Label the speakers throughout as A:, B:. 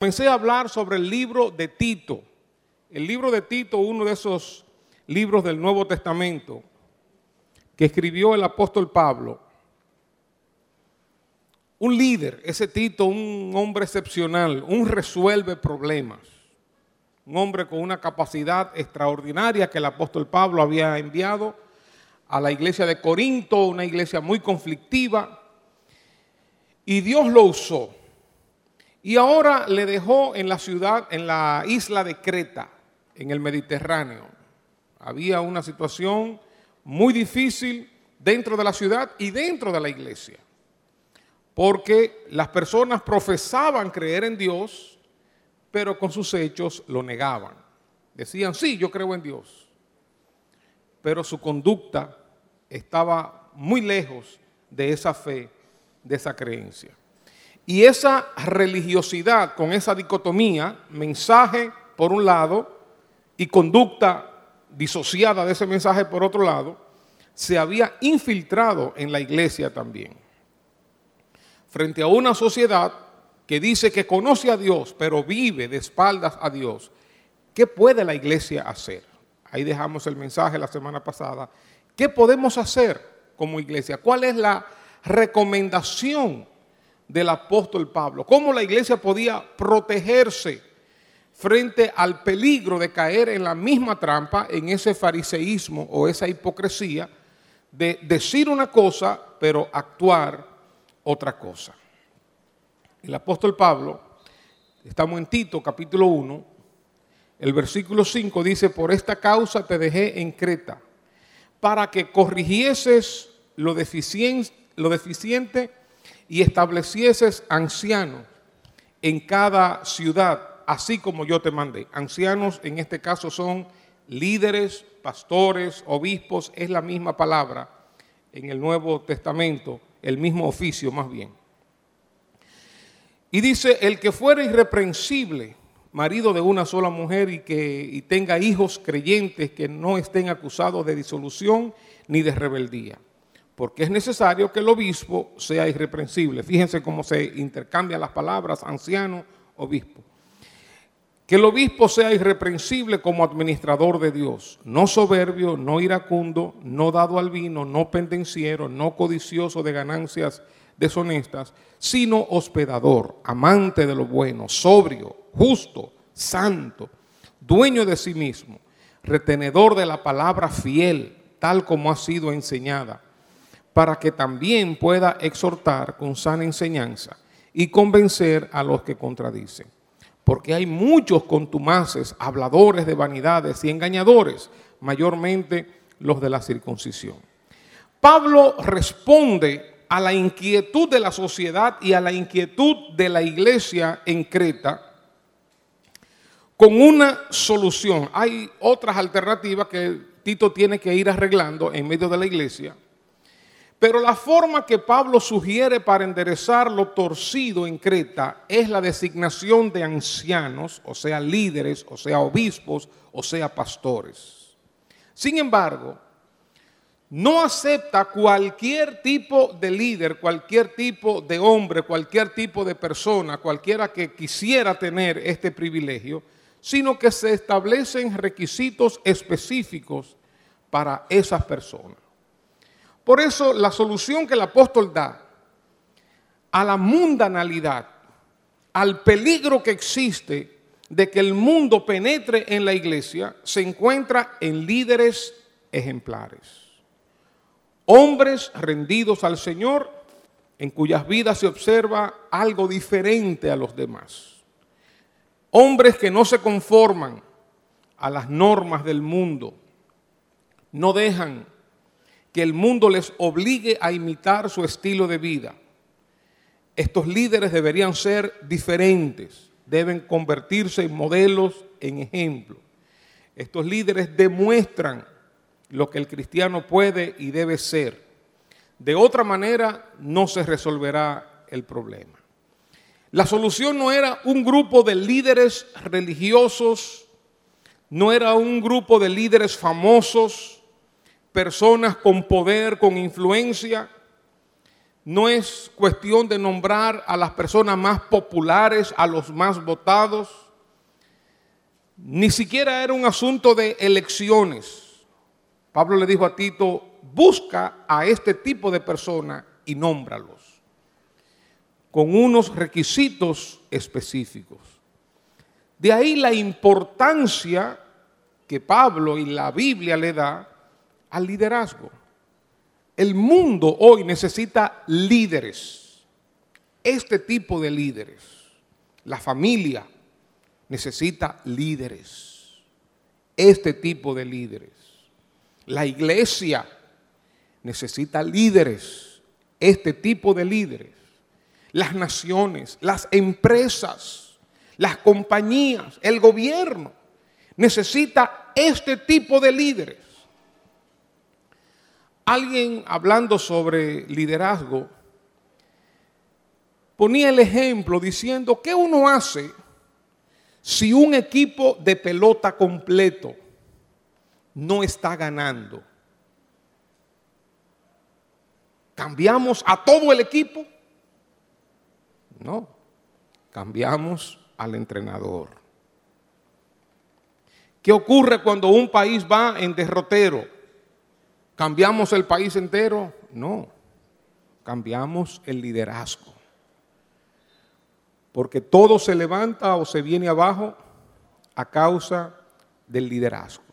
A: A hablar sobre el libro de Tito. El libro de Tito, uno de esos libros del Nuevo Testamento que escribió el apóstol Pablo. Un líder, ese Tito, un hombre excepcional, un resuelve problemas, un hombre con una capacidad extraordinaria que el apóstol Pablo había enviado a la iglesia de Corinto, una iglesia muy conflictiva, y Dios lo usó. Y ahora le dejó en la ciudad, en la isla de Creta, en el Mediterráneo. Había una situación muy difícil dentro de la ciudad y dentro de la iglesia. Porque las personas profesaban creer en Dios, pero con sus hechos lo negaban. Decían, sí, yo creo en Dios. Pero su conducta estaba muy lejos de esa fe, de esa creencia. Y esa religiosidad con esa dicotomía, mensaje por un lado y conducta disociada de ese mensaje por otro lado, se había infiltrado en la iglesia también. Frente a una sociedad que dice que conoce a Dios, pero vive de espaldas a Dios, ¿qué puede la iglesia hacer? Ahí dejamos el mensaje la semana pasada. ¿Qué podemos hacer como iglesia? ¿Cuál es la recomendación del apóstol Pablo, cómo la iglesia podía protegerse frente al peligro de caer en la misma trampa, en ese fariseísmo o esa hipocresía de decir una cosa pero actuar otra cosa. El apóstol Pablo, estamos en Tito capítulo 1, el versículo 5 dice, por esta causa te dejé en Creta, para que corrigieses lo deficiente, lo deficiente y establecieses ancianos en cada ciudad, así como yo te mandé. Ancianos en este caso son líderes, pastores, obispos, es la misma palabra en el Nuevo Testamento, el mismo oficio más bien. Y dice, el que fuera irreprensible, marido de una sola mujer y que y tenga hijos creyentes que no estén acusados de disolución ni de rebeldía porque es necesario que el obispo sea irreprensible. Fíjense cómo se intercambian las palabras anciano, obispo. Que el obispo sea irreprensible como administrador de Dios, no soberbio, no iracundo, no dado al vino, no pendenciero, no codicioso de ganancias deshonestas, sino hospedador, amante de lo bueno, sobrio, justo, santo, dueño de sí mismo, retenedor de la palabra fiel, tal como ha sido enseñada para que también pueda exhortar con sana enseñanza y convencer a los que contradicen. Porque hay muchos contumaces, habladores de vanidades y engañadores, mayormente los de la circuncisión. Pablo responde a la inquietud de la sociedad y a la inquietud de la iglesia en Creta con una solución. Hay otras alternativas que Tito tiene que ir arreglando en medio de la iglesia pero la forma que Pablo sugiere para enderezar lo torcido en Creta es la designación de ancianos, o sea, líderes, o sea, obispos, o sea, pastores. Sin embargo, no acepta cualquier tipo de líder, cualquier tipo de hombre, cualquier tipo de persona, cualquiera que quisiera tener este privilegio, sino que se establecen requisitos específicos para esas personas. Por eso la solución que el apóstol da a la mundanalidad, al peligro que existe de que el mundo penetre en la iglesia, se encuentra en líderes ejemplares. Hombres rendidos al Señor, en cuyas vidas se observa algo diferente a los demás. Hombres que no se conforman a las normas del mundo, no dejan que el mundo les obligue a imitar su estilo de vida. Estos líderes deberían ser diferentes, deben convertirse en modelos, en ejemplos. Estos líderes demuestran lo que el cristiano puede y debe ser. De otra manera no se resolverá el problema. La solución no era un grupo de líderes religiosos, no era un grupo de líderes famosos, personas con poder, con influencia. No es cuestión de nombrar a las personas más populares, a los más votados. Ni siquiera era un asunto de elecciones. Pablo le dijo a Tito, busca a este tipo de personas y nómbralos con unos requisitos específicos. De ahí la importancia que Pablo y la Biblia le da al liderazgo. El mundo hoy necesita líderes, este tipo de líderes. La familia necesita líderes, este tipo de líderes. La iglesia necesita líderes, este tipo de líderes. Las naciones, las empresas, las compañías, el gobierno necesita este tipo de líderes. Alguien hablando sobre liderazgo ponía el ejemplo diciendo, ¿qué uno hace si un equipo de pelota completo no está ganando. ¿Cambiamos a todo el equipo? No, cambiamos al entrenador. ¿Qué ocurre cuando un país va en derrotero? ¿Cambiamos el país entero? No, cambiamos el liderazgo. Porque todo se levanta o se viene abajo a causa del liderazgo.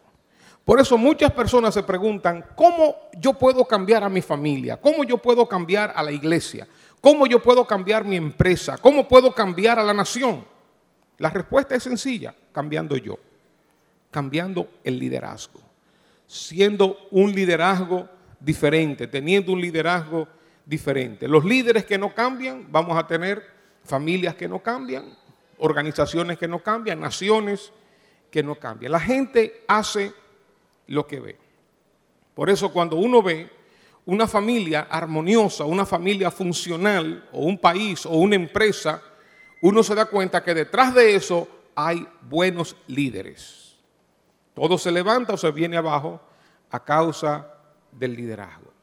A: Por eso muchas personas se preguntan, ¿cómo yo puedo cambiar a mi familia? ¿Cómo yo puedo cambiar a la iglesia? ¿Cómo yo puedo cambiar mi empresa? ¿Cómo puedo cambiar a la nación? La respuesta es sencilla, cambiando yo, cambiando el liderazgo, siendo un liderazgo diferente, teniendo un liderazgo diferente. Los líderes que no cambian, vamos a tener familias que no cambian, organizaciones que no cambian, naciones que no cambian. La gente hace lo que ve. Por eso cuando uno ve una familia armoniosa, una familia funcional, o un país, o una empresa, uno se da cuenta que detrás de eso hay buenos líderes. Todo se levanta o se viene abajo a causa del liderazgo.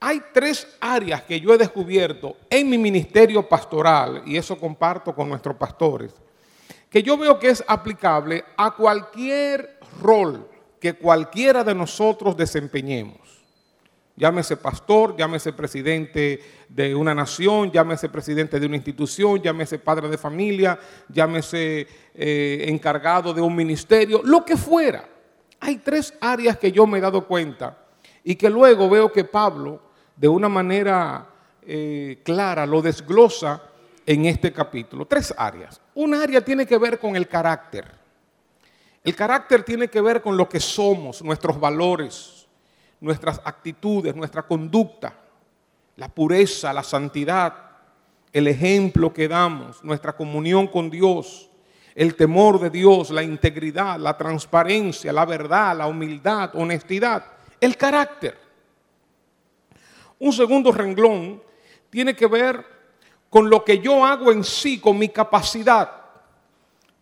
A: Hay tres áreas que yo he descubierto en mi ministerio pastoral, y eso comparto con nuestros pastores, que yo veo que es aplicable a cualquier rol que cualquiera de nosotros desempeñemos. Llámese pastor, llámese presidente de una nación, llámese presidente de una institución, llámese padre de familia, llámese eh, encargado de un ministerio, lo que fuera. Hay tres áreas que yo me he dado cuenta y que luego veo que Pablo de una manera eh, clara lo desglosa en este capítulo. Tres áreas. Una área tiene que ver con el carácter. El carácter tiene que ver con lo que somos, nuestros valores, nuestras actitudes, nuestra conducta, la pureza, la santidad, el ejemplo que damos, nuestra comunión con Dios, el temor de Dios, la integridad, la transparencia, la verdad, la humildad, honestidad, el carácter. Un segundo renglón tiene que ver con lo que yo hago en sí, con mi capacidad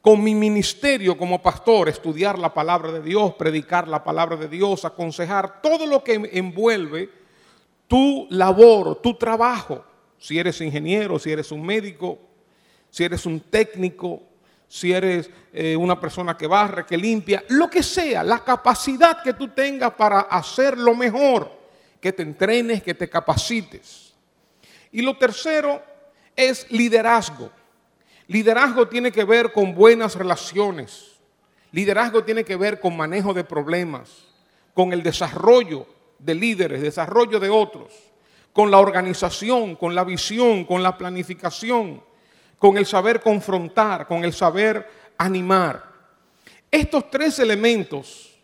A: con mi ministerio como pastor, estudiar la palabra de Dios, predicar la palabra de Dios, aconsejar, todo lo que envuelve tu labor, tu trabajo. Si eres ingeniero, si eres un médico, si eres un técnico, si eres eh, una persona que barre, que limpia, lo que sea, la capacidad que tú tengas para hacer lo mejor, que te entrenes, que te capacites. Y lo tercero es liderazgo. Liderazgo tiene que ver con buenas relaciones. Liderazgo tiene que ver con manejo de problemas, con el desarrollo de líderes, desarrollo de otros, con la organización, con la visión, con la planificación, con el saber confrontar, con el saber animar. Estos tres elementos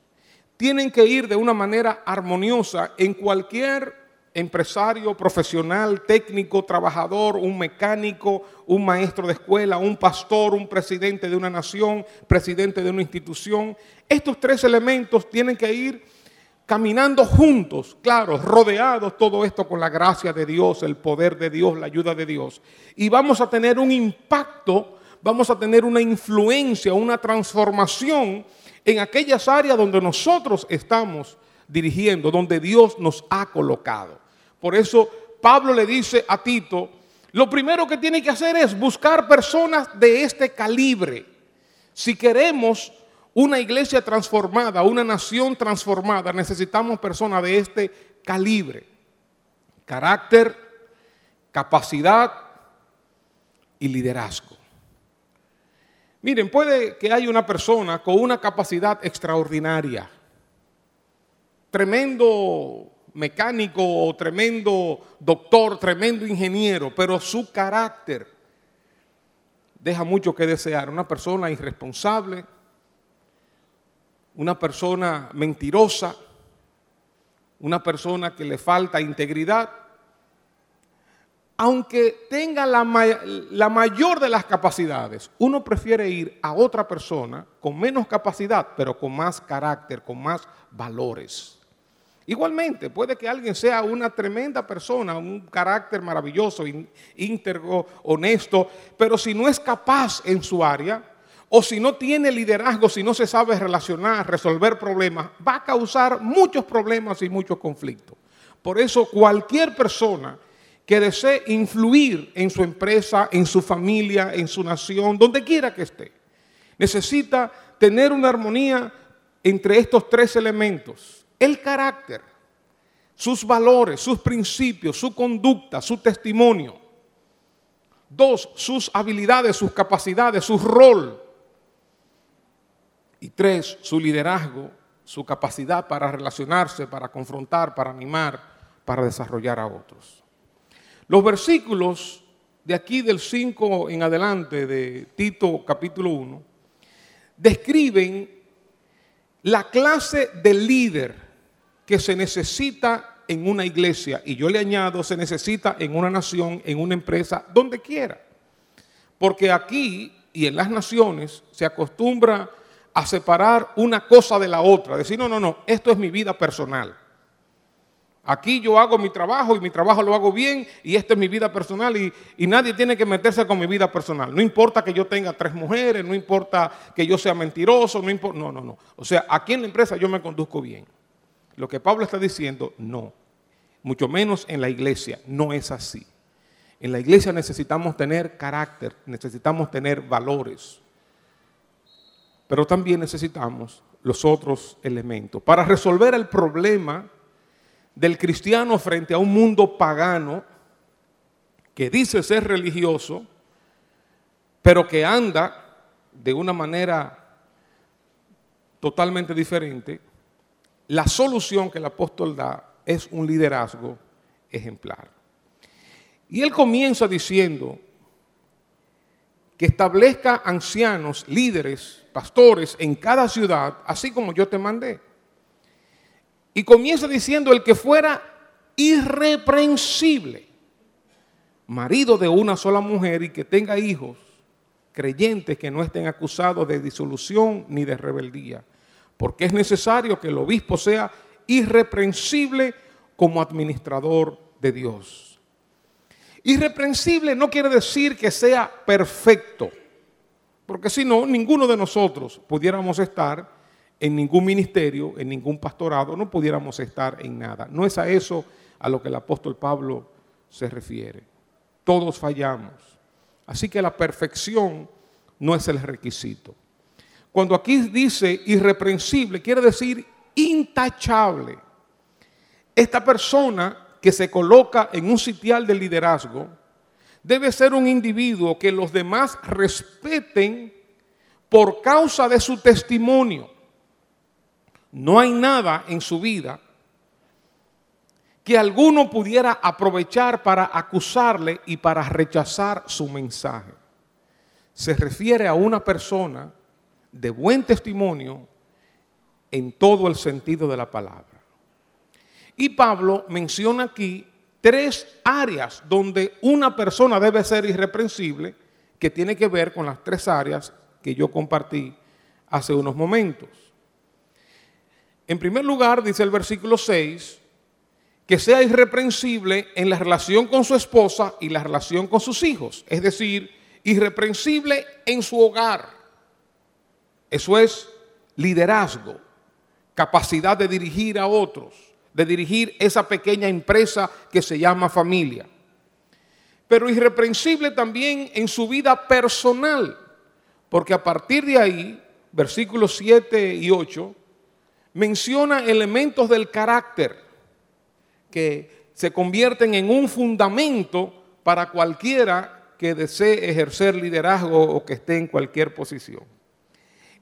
A: tienen que ir de una manera armoniosa en cualquier empresario, profesional, técnico, trabajador, un mecánico, un maestro de escuela, un pastor, un presidente de una nación, presidente de una institución. Estos tres elementos tienen que ir caminando juntos, claro, rodeados todo esto con la gracia de Dios, el poder de Dios, la ayuda de Dios. Y vamos a tener un impacto, vamos a tener una influencia, una transformación en aquellas áreas donde nosotros estamos dirigiendo, donde Dios nos ha colocado. Por eso Pablo le dice a Tito, lo primero que tiene que hacer es buscar personas de este calibre. Si queremos una iglesia transformada, una nación transformada, necesitamos personas de este calibre. Carácter, capacidad y liderazgo. Miren, puede que haya una persona con una capacidad extraordinaria, tremendo mecánico o tremendo doctor, tremendo ingeniero, pero su carácter deja mucho que desear. Una persona irresponsable, una persona mentirosa, una persona que le falta integridad, aunque tenga la, la, mayor de las capacidades, uno prefiere ir a otra persona con menos capacidad, pero con más carácter, con más valores. Igualmente, puede que alguien sea una tremenda persona, un carácter maravilloso, íntegro, honesto, pero si no es capaz en su área, o si no tiene liderazgo, si no se sabe relacionar, resolver problemas, va a causar muchos problemas y muchos conflictos. Por eso cualquier persona que desee influir en su empresa, en su familia, en su nación, donde quiera que esté. Necesita tener una armonía entre estos tres elementos. El carácter, sus valores, sus principios, su conducta, su testimonio. Dos, sus habilidades, sus capacidades, su rol. Y tres, su liderazgo, su capacidad para relacionarse, para confrontar, para animar, para desarrollar a otros. Los versículos de aquí del 5 en adelante de Tito capítulo 1 describen la clase de líder que se necesita en una iglesia y yo le añado se necesita en una nación, en una empresa, donde quiera. Porque aquí y en las naciones se acostumbra a separar una cosa de la otra, decir, no, no, no, esto es mi vida personal. Aquí yo hago mi trabajo y mi trabajo lo hago bien y esta es mi vida personal y, nadie tiene que meterse con mi vida personal. No importa que yo tenga tres mujeres, no importa que yo sea mentiroso, no importa, no, no, no. O sea, aquí en la empresa yo me conduzco bien. Lo que Pablo está diciendo, no. Mucho menos en la iglesia, no es así. En la iglesia necesitamos tener carácter, necesitamos tener valores, pero también necesitamos los otros elementos. Para resolver el problema del cristiano frente a un mundo pagano que dice ser religioso, pero que anda de una manera totalmente diferente, la solución que el apóstol da es un liderazgo ejemplar. Y él comienza diciendo que establezca ancianos, líderes, pastores en cada ciudad, así como yo te mandé. Y comienza diciendo el que fuera irreprensible, marido de una sola mujer y que tenga hijos, creyentes que no estén acusados de disolución ni de rebeldía, porque es necesario que el obispo sea irreprensible como administrador de Dios. Irreprensible no quiere decir que sea perfecto, porque si no, ninguno de nosotros pudiéramos estar en ningún ministerio, en ningún pastorado, no pudiéramos estar en nada. No es a eso a lo que el apóstol Pablo se refiere. Todos fallamos. Así que la perfección no es el requisito. Cuando aquí dice irreprensible, quiere decir intachable. Esta persona que se coloca en un sitial de liderazgo debe ser un individuo que los demás respeten por causa de su testimonio. No hay nada en su vida que alguno pudiera aprovechar para acusarle y para rechazar su mensaje. Se refiere a una persona de buen testimonio en todo el sentido de la palabra. Y Pablo menciona aquí tres áreas donde una persona debe ser irreprensible, que tiene que ver con las tres áreas que yo compartí hace unos momentos. En primer lugar, dice el versículo 6, que sea irreprensible en la relación con su esposa y la relación con sus hijos, es decir, irreprensible en su hogar. Eso es liderazgo, capacidad de dirigir a otros, de dirigir esa pequeña empresa que se llama familia. Pero irreprensible también en su vida personal, porque a partir de ahí, versículos 7 y 8, menciona elementos del carácter que se convierten en un fundamento para cualquiera que desee ejercer liderazgo o que esté en cualquier posición.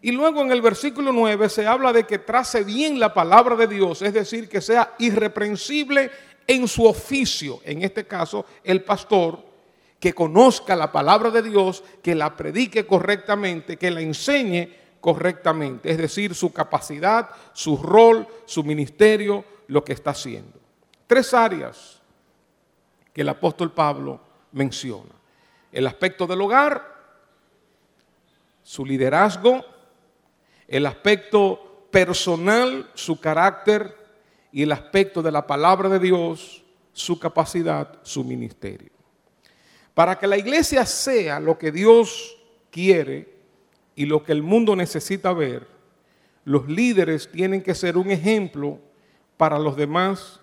A: Y luego en el versículo 9 se habla de que trace bien la palabra de Dios, es decir, que sea irreprensible en su oficio, en este caso el pastor, que conozca la palabra de Dios, que la predique correctamente, que la enseñe correctamente, es decir, su capacidad, su rol, su ministerio, lo que está haciendo. Tres áreas que el apóstol Pablo menciona. El aspecto del hogar, su liderazgo, el aspecto personal, su carácter y el aspecto de la palabra de Dios, su capacidad, su ministerio. Para que la iglesia sea lo que Dios quiere, y lo que el mundo necesita ver, los líderes tienen que ser un ejemplo para los demás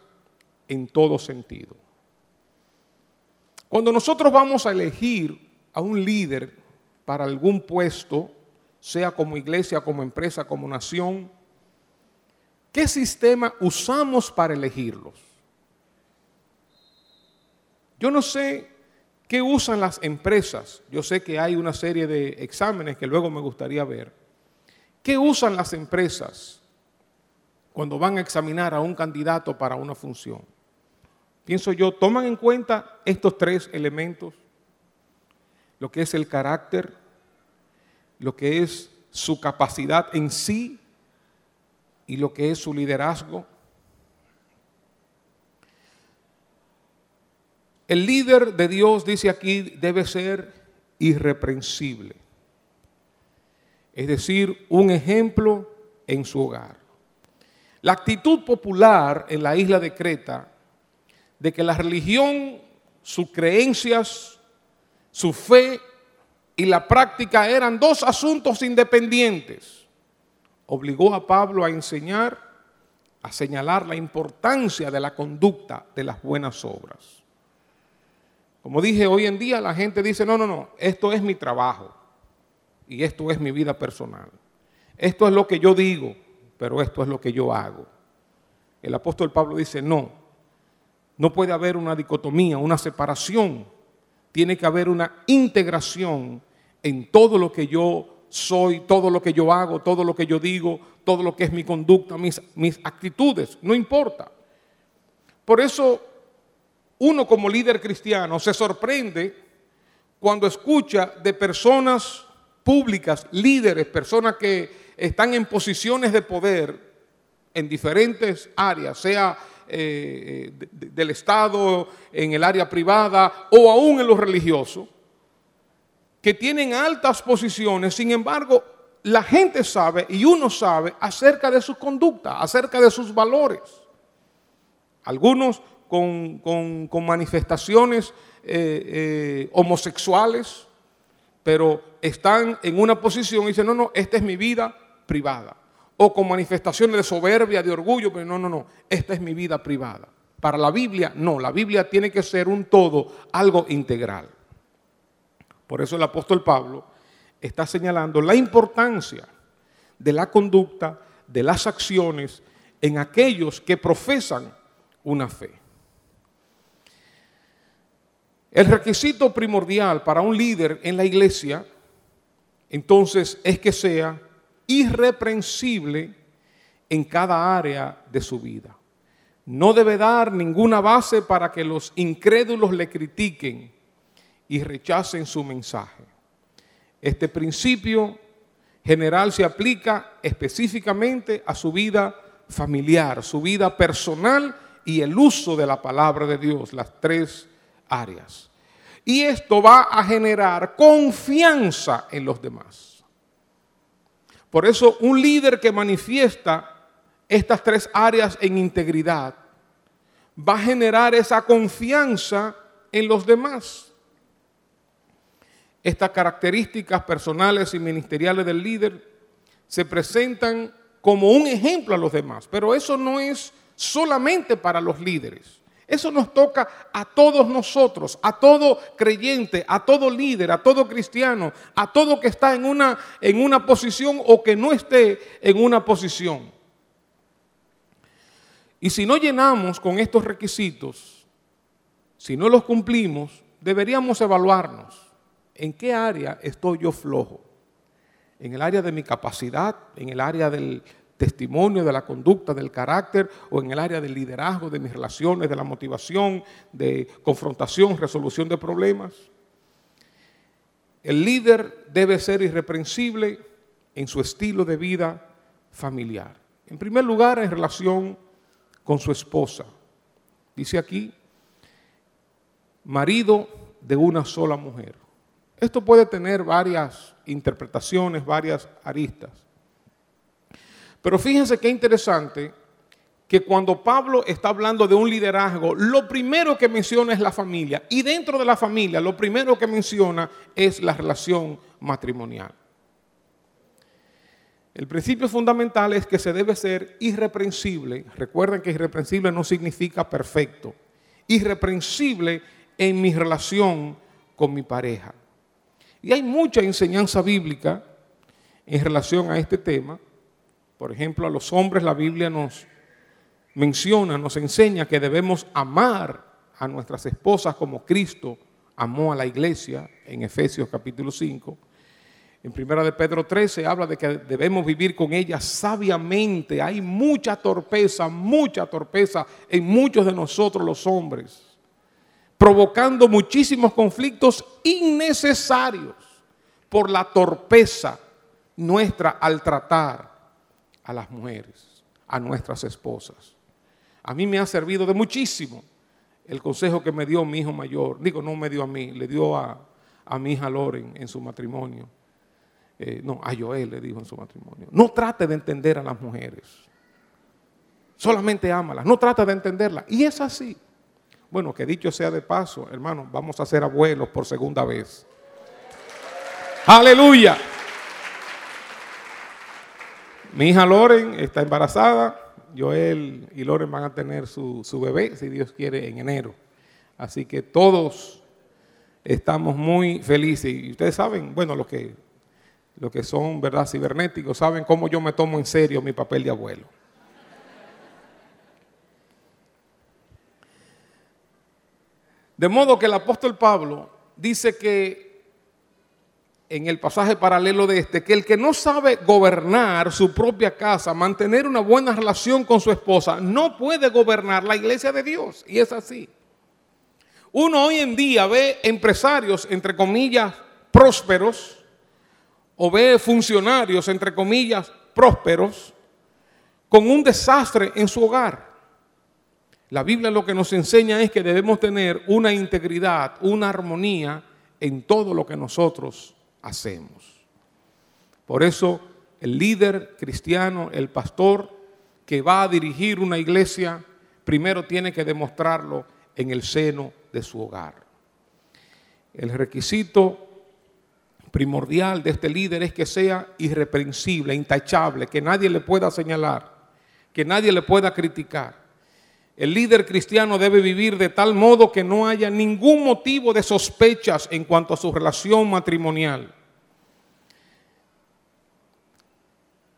A: en todo sentido. Cuando nosotros vamos a elegir a un líder para algún puesto, sea como iglesia, como empresa, como nación, ¿qué sistema usamos para elegirlos? Yo no sé ¿Qué usan las empresas? Yo sé que hay una serie de exámenes que luego me gustaría ver. ¿Qué usan las empresas cuando van a examinar a un candidato para una función? Pienso yo, toman en cuenta estos tres elementos, lo que es el carácter, lo que es su capacidad en sí y lo que es su liderazgo. El líder de Dios, dice aquí, debe ser irreprensible. Es decir, un ejemplo en su hogar. La actitud popular en la isla de Creta de que la religión, sus creencias, su fe y la práctica eran dos asuntos independientes, obligó a Pablo a enseñar, a señalar la importancia de la conducta de las buenas obras. Como dije, hoy en día la gente dice, no, no, no, esto es mi trabajo y esto es mi vida personal. Esto es lo que yo digo, pero esto es lo que yo hago. El apóstol Pablo dice, no, no puede haber una dicotomía, una separación. Tiene que haber una integración en todo lo que yo soy, todo lo que yo hago, todo lo que yo digo, todo lo que es mi conducta, mis, actitudes, no importa. Por eso uno como líder cristiano se sorprende cuando escucha de personas públicas, líderes, personas que están en posiciones de poder en diferentes áreas, sea eh, del Estado, en el área privada o aún en lo religioso, que tienen altas posiciones, sin embargo, la gente sabe y uno sabe acerca de su conducta, acerca de sus valores. Algunos con, manifestaciones eh, eh, homosexuales, pero están en una posición y dicen, no, no, esta es mi vida privada. O con manifestaciones de soberbia, de orgullo, pero no, no, no, esta es mi vida privada. Para la Biblia, no, la Biblia tiene que ser un todo, algo integral. Por eso el apóstol Pablo está señalando la importancia de la conducta, de las acciones en aquellos que profesan una fe. El requisito primordial para un líder en la iglesia, entonces, es que sea irreprensible en cada área de su vida. No debe dar ninguna base para que los incrédulos le critiquen y rechacen su mensaje. Este principio general se aplica específicamente a su vida familiar, su vida personal y el uso de la palabra de Dios, las tres áreas. Y esto va a generar confianza en los demás. Por eso un líder que manifiesta estas tres áreas en integridad va a generar esa confianza en los demás. Estas características personales y ministeriales del líder se presentan como un ejemplo a los demás, pero eso no es solamente para los líderes. Eso nos toca a todos nosotros, a todo creyente, a todo líder, a todo cristiano, a todo que está en una, en una posición o que no esté en una posición. Y si no llenamos con estos requisitos, si no los cumplimos, deberíamos evaluarnos. ¿En qué área estoy yo flojo? ¿En el área de mi capacidad? ¿En el área del testimonio, de la conducta, del carácter? ¿O en el área del liderazgo, de mis relaciones, de la motivación, de confrontación, resolución de problemas? El líder debe ser irreprensible en su estilo de vida familiar. En primer lugar, en relación con su esposa. Dice aquí, marido de una sola mujer. Esto puede tener varias interpretaciones, varias aristas. Pero fíjense qué interesante que cuando Pablo está hablando de un liderazgo, lo primero que menciona es la familia. Y dentro de la familia, lo primero que menciona es la relación matrimonial. El principio fundamental es que se debe ser irreprensible. Recuerden que irreprensible no significa perfecto. Irreprensible en mi relación con mi pareja. Y hay mucha enseñanza bíblica en relación a este tema. Por ejemplo, a los hombres la Biblia nos menciona, nos enseña que debemos amar a nuestras esposas como Cristo amó a la iglesia en Efesios capítulo 5. En primera de Pedro 13 habla de que debemos vivir con ella sabiamente. Hay mucha torpeza, mucha torpeza en muchos de nosotros los hombres, provocando muchísimos conflictos innecesarios por la torpeza nuestra al tratar a las mujeres, a nuestras esposas. A mí me ha servido de muchísimo el consejo que me dio mi hijo mayor. Digo, no me dio a mí, le dio a, a mi hija Loren en su matrimonio eh, no, a Joel le dijo en su matrimonio, no trate de entender a las mujeres, solamente ámalas, no trate de entenderlas. Y es así. Bueno, que dicho sea de paso, hermano, vamos a ser abuelos por segunda vez. Aleluya. Mi hija Loren está embarazada. Joel y Loren van a tener su, su bebé, si Dios quiere, en enero. Así que todos estamos muy felices. Y ustedes saben, bueno, los que los que son, ¿verdad?, cibernéticos, saben cómo yo me tomo en serio mi papel de abuelo. De modo que el apóstol Pablo dice que en el pasaje paralelo de este, que el que no sabe gobernar su propia casa, mantener una buena relación con su esposa, no puede gobernar la iglesia de Dios. Y es así. Uno hoy en día ve empresarios, entre comillas, prósperos, o ve funcionarios, entre comillas, prósperos, con un desastre en su hogar. La Biblia lo que nos enseña es que debemos tener una integridad, una armonía en todo lo que nosotros hacemos. Por eso el líder cristiano, el pastor que va a dirigir una iglesia, primero tiene que demostrarlo en el seno de su hogar. El requisito primordial de este líder es que sea irreprensible, intachable, que nadie le pueda señalar, que nadie le pueda criticar. El líder cristiano debe vivir de tal modo que no haya ningún motivo de sospechas en cuanto a su relación matrimonial.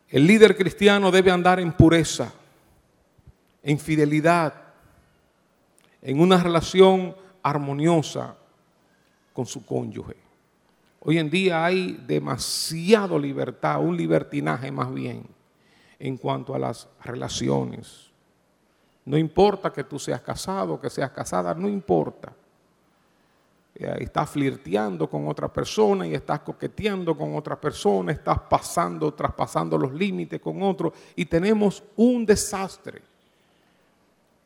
A: El líder cristiano debe andar en pureza, en fidelidad, en una relación armoniosa con su cónyuge. Hoy en día hay demasiado libertad, un libertinaje más bien, en cuanto a las relaciones. No importa que tú seas casado, que seas casada, no importa. Eh, estás flirteando con otra persona y estás coqueteando con otra persona, estás pasando, traspasando los límites con otro y tenemos un desastre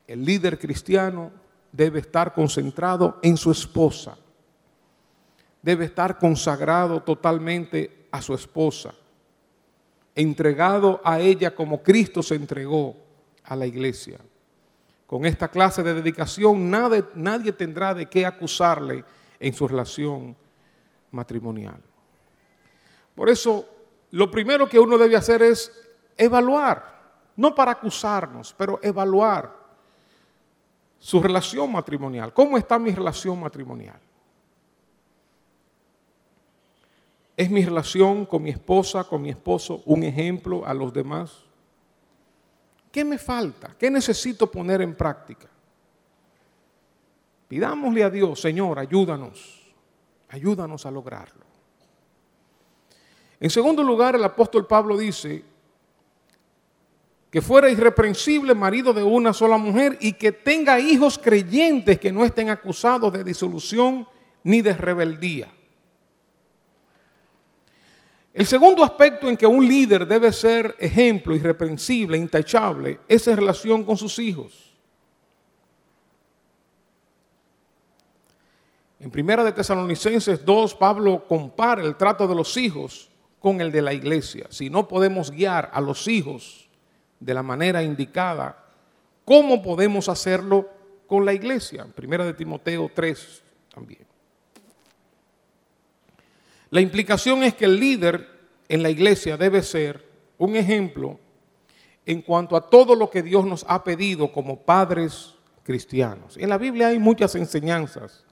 A: El líder cristiano debe estar concentrado en su esposa. Debe estar consagrado totalmente a su esposa. Entregado a ella como Cristo se entregó a la iglesia. Con esta clase de dedicación nadie, nadie tendrá de qué acusarle en su relación matrimonial. Por eso, lo primero que uno debe hacer es evaluar, no para acusarnos, pero evaluar su relación matrimonial. ¿Cómo está mi relación matrimonial? ¿Es mi relación con mi esposa, con mi esposo, un ejemplo a los demás? ¿Qué me falta? ¿Qué necesito poner en práctica? Pidámosle a Dios, Señor, ayúdanos, ayúdanos a lograrlo. En segundo lugar, el apóstol Pablo dice, que fuera irreprensible marido de una sola mujer y que tenga hijos creyentes que no estén acusados de disolución ni de rebeldía. El segundo aspecto en que un líder debe ser ejemplo, irreprensible, intachable, es en relación con sus hijos. En Primera de Tesalonicenses 2, Pablo compara el trato de los hijos con el de la iglesia. Si no podemos guiar a los hijos de la manera indicada, ¿cómo podemos hacerlo con la iglesia? Primera de Timoteo 3 también. La implicación es que el líder en la iglesia debe ser un ejemplo en cuanto a todo lo que Dios nos ha pedido como padres cristianos. En la Biblia hay muchas enseñanzas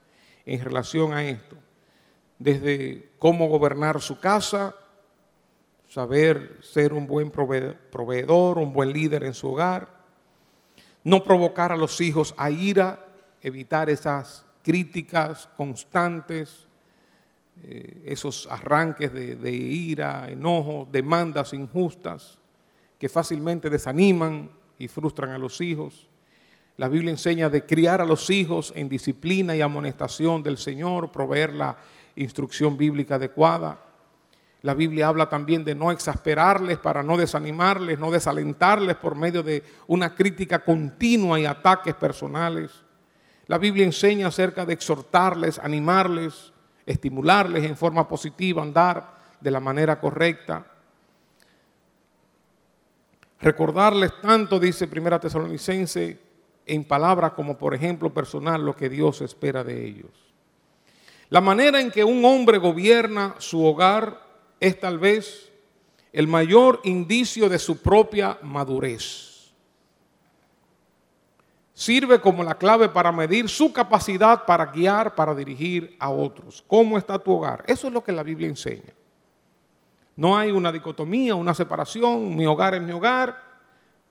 A: en relación a esto, desde cómo gobernar su casa, saber ser un buen proveedor, un buen líder en su hogar, no provocar a los hijos a ira, evitar esas críticas constantes, eh, esos arranques de, de ira, enojo, demandas injustas que fácilmente desaniman y frustran a los hijos. La Biblia enseña de criar a los hijos en disciplina y amonestación del Señor, proveer la instrucción bíblica adecuada. La Biblia habla también de no exasperarles para no desanimarles, no desalentarles por medio de una crítica continua y ataques personales. La Biblia enseña acerca de exhortarles, animarles, estimularles en forma positiva, andar de la manera correcta. Recordarles tanto, dice Primera Tesalonicense, en palabras como por ejemplo personal, lo que Dios espera de ellos. La manera en que un hombre gobierna su hogar es tal vez el mayor indicio de su propia madurez. Sirve como la clave para medir su capacidad para guiar, para dirigir a otros. ¿Cómo está tu hogar? Eso es lo que la Biblia enseña. No hay una dicotomía, una separación. Mi hogar es mi hogar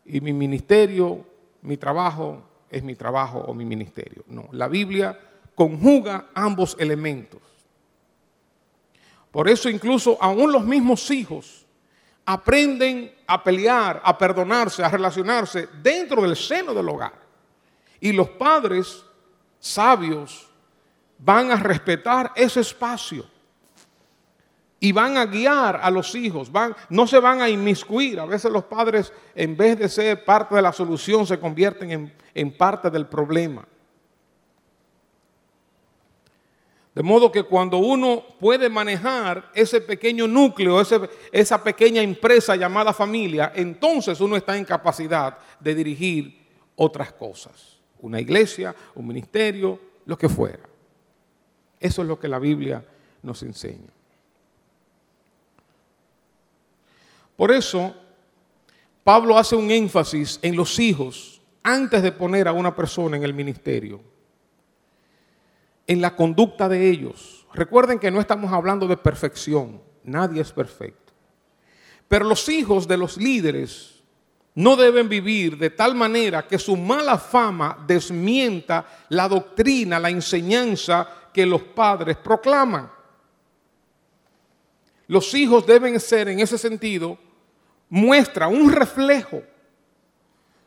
A: y mi ministerio, mi trabajo es mi trabajo o mi ministerio. No, la Biblia conjuga ambos elementos. Por eso incluso aún los mismos hijos aprenden a pelear, a perdonarse, a relacionarse dentro del seno del hogar. Y los padres sabios van a respetar ese espacio y van a guiar a los hijos, no se van a inmiscuir. A veces los padres, en vez de ser parte de la solución, se convierten en, en parte del problema. De modo que cuando uno puede manejar ese pequeño núcleo, esa pequeña empresa llamada familia, entonces uno está en capacidad de dirigir otras cosas. Una iglesia, un ministerio, lo que fuera. Eso es lo que la Biblia nos enseña. Por eso, Pablo hace un énfasis en los hijos antes de poner a una persona en el ministerio en la conducta de ellos. Recuerden que no estamos hablando de perfección, nadie es perfecto. Pero los hijos de los líderes no deben vivir de tal manera que su mala fama desmienta la doctrina, la enseñanza que los padres proclaman. Los hijos deben ser en ese sentido muestra un reflejo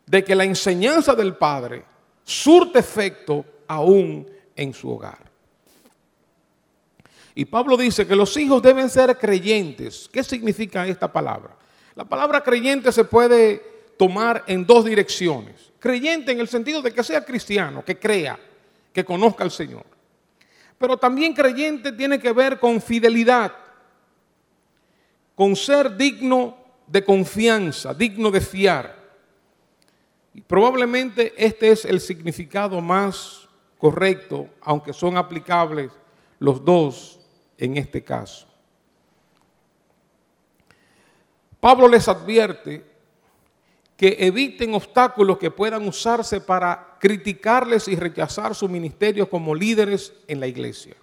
A: de que la enseñanza del padre surte efecto aún en su hogar. Y Pablo dice que los hijos deben ser creyentes. ¿Qué significa esta palabra? La palabra creyente se puede tomar en dos direcciones. Creyente en el sentido de que sea cristiano, que crea, que conozca al Señor. Pero también creyente tiene que ver con fidelidad, con ser digno de confianza, digno de fiar. Y probablemente este es el significado más correcto, aunque son aplicables los dos en este caso. Pablo les advierte que eviten obstáculos que puedan usarse para criticarles y rechazar su ministerio como líderes en la iglesia.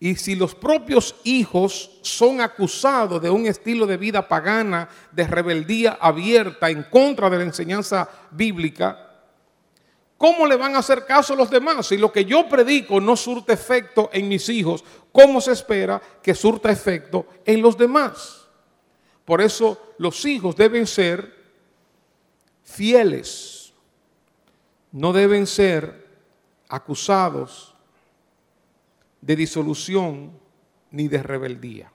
A: Y si los propios hijos son acusados de un estilo de vida pagana, de rebeldía abierta en contra de la enseñanza bíblica, ¿cómo le van a hacer caso a los demás? Si lo que yo predico no surte efecto en mis hijos, ¿cómo se espera que surta efecto en los demás? Por eso los hijos deben ser fieles, no deben ser acusados de disolución ni de rebeldía.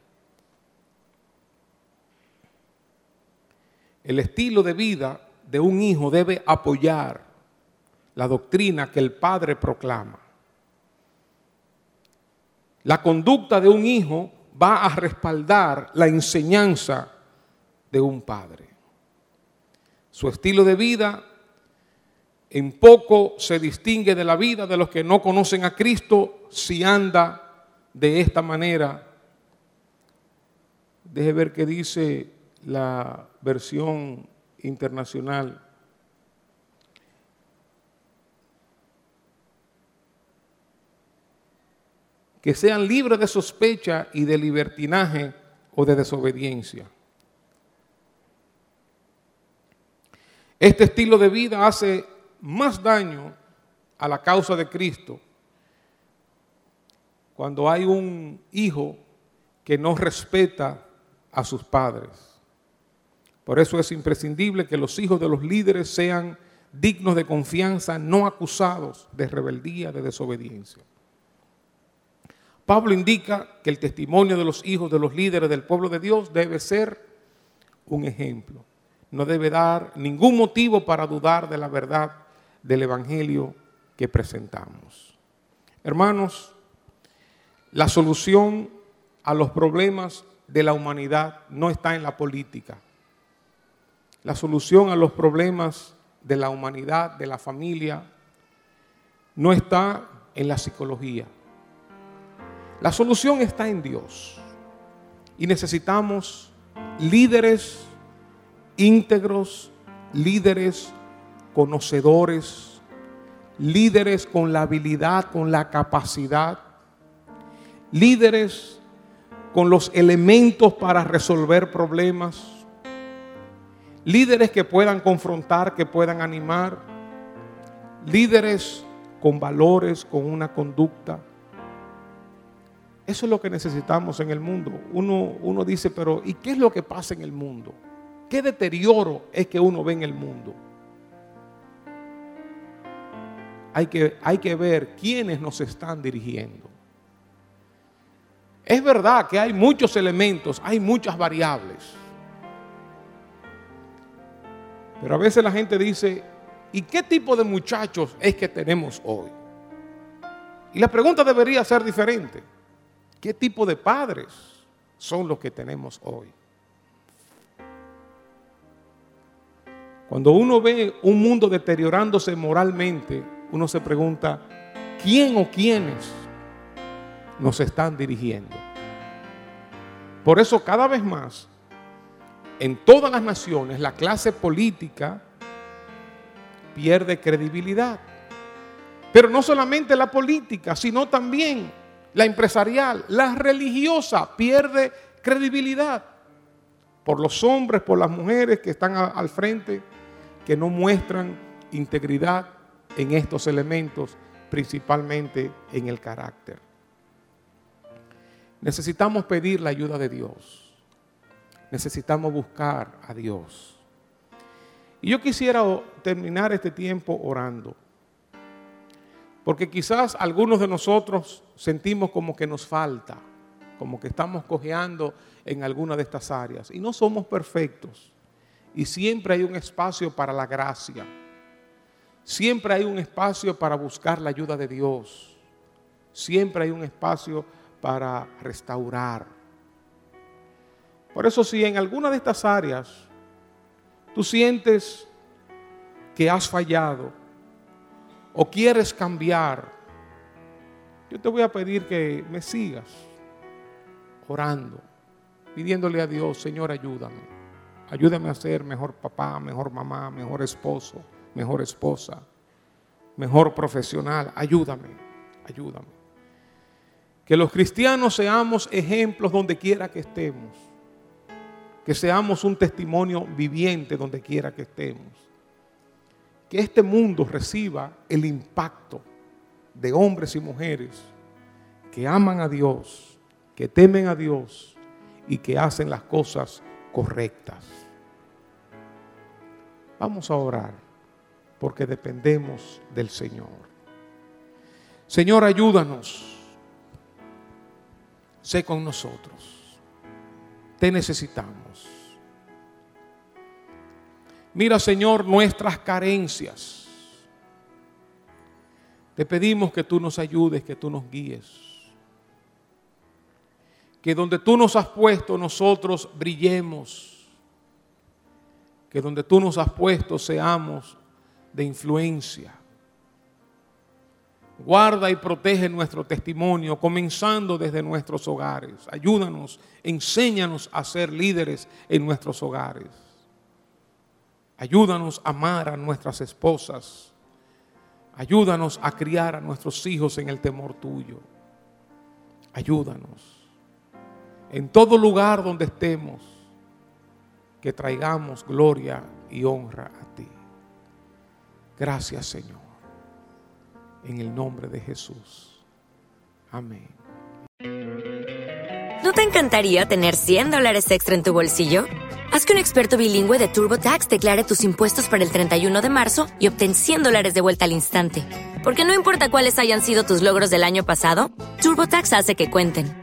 A: El estilo de vida de un hijo debe apoyar la doctrina que el padre proclama. La conducta de un hijo va a respaldar la enseñanza de un padre. Su estilo de vida en poco se distingue de la vida de los que no conocen a Cristo si anda de esta manera. Deje ver qué dice la versión internacional. Que sean libres de sospecha y de libertinaje o de desobediencia. Este estilo de vida hace más daño a la causa de Cristo cuando hay un hijo que no respeta a sus padres. Por eso es imprescindible que los hijos de los líderes sean dignos de confianza, no acusados de rebeldía, de desobediencia. Pablo indica que el testimonio de los hijos de los líderes del pueblo de Dios debe ser un ejemplo no debe dar ningún motivo para dudar de la verdad del Evangelio que presentamos. Hermanos, la solución a los problemas de la humanidad no está en la política. La solución a los problemas de la humanidad, de la familia, no está en la psicología. La solución está en Dios. Y necesitamos líderes íntegros, líderes conocedores, líderes con la habilidad, con la capacidad, líderes con los elementos para resolver problemas, líderes que puedan confrontar, que puedan animar, líderes con valores, con una conducta. Eso es lo que necesitamos en el mundo. Uno, uno dice, pero ¿y qué es lo que pasa en el mundo? ¿Qué deterioro es que uno ve en el mundo? Hay que, hay que ver quiénes nos están dirigiendo. Es verdad que hay muchos elementos, hay muchas variables. Pero a veces la gente dice, ¿y qué tipo de muchachos es que tenemos hoy? Y la pregunta debería ser diferente. ¿Qué tipo de padres son los que tenemos hoy? Cuando uno ve un mundo deteriorándose moralmente, uno se pregunta, ¿quién o quiénes nos están dirigiendo? Por eso cada vez más, en todas las naciones, la clase política pierde credibilidad. Pero no solamente la política, sino también la empresarial, la religiosa pierde credibilidad por los hombres, por las mujeres que están al frente que no muestran integridad en estos elementos, principalmente en el carácter. Necesitamos pedir la ayuda de Dios. Necesitamos buscar a Dios. Y yo quisiera terminar este tiempo orando. Porque quizás algunos de nosotros sentimos como que nos falta, como que estamos cojeando en alguna de estas áreas. Y no somos perfectos. Y siempre hay un espacio para la gracia. Siempre hay un espacio para buscar la ayuda de Dios. Siempre hay un espacio para restaurar. Por eso si en alguna de estas áreas tú sientes que has fallado o quieres cambiar, yo te voy a pedir que me sigas orando, pidiéndole a Dios, Señor, ayúdame. Ayúdame a ser mejor papá, mejor mamá, mejor esposo, mejor esposa, mejor profesional. Ayúdame, ayúdame. Que los cristianos seamos ejemplos donde quiera que estemos. Que seamos un testimonio viviente donde quiera que estemos. Que este mundo reciba el impacto de hombres y mujeres que aman a Dios, que temen a Dios y que hacen las cosas correctas. Vamos a orar porque dependemos del Señor. Señor, ayúdanos sé con nosotros. Te necesitamos. Mira, Señor, nuestras carencias. Te pedimos que tú nos ayudes, que tú nos guíes. Que donde tú nos has puesto nosotros brillemos. Que donde tú nos has puesto seamos de influencia. Guarda y protege nuestro testimonio, comenzando desde nuestros hogares. Ayúdanos, enséñanos a ser líderes en nuestros hogares. Ayúdanos a amar a nuestras esposas. Ayúdanos a criar a nuestros hijos en el temor tuyo. Ayúdanos. En todo lugar donde estemos, que traigamos gloria y honra a ti. Gracias Señor en el nombre de Jesús. Amén.
B: ¿No te encantaría tener 100 dólares extra en tu bolsillo? Haz que un experto bilingüe de TurboTax declare tus impuestos para el 31 de marzo y obtén 100 dólares de vuelta al instante. Porque no importa cuáles hayan sido tus logros del año pasado, TurboTax hace que cuenten.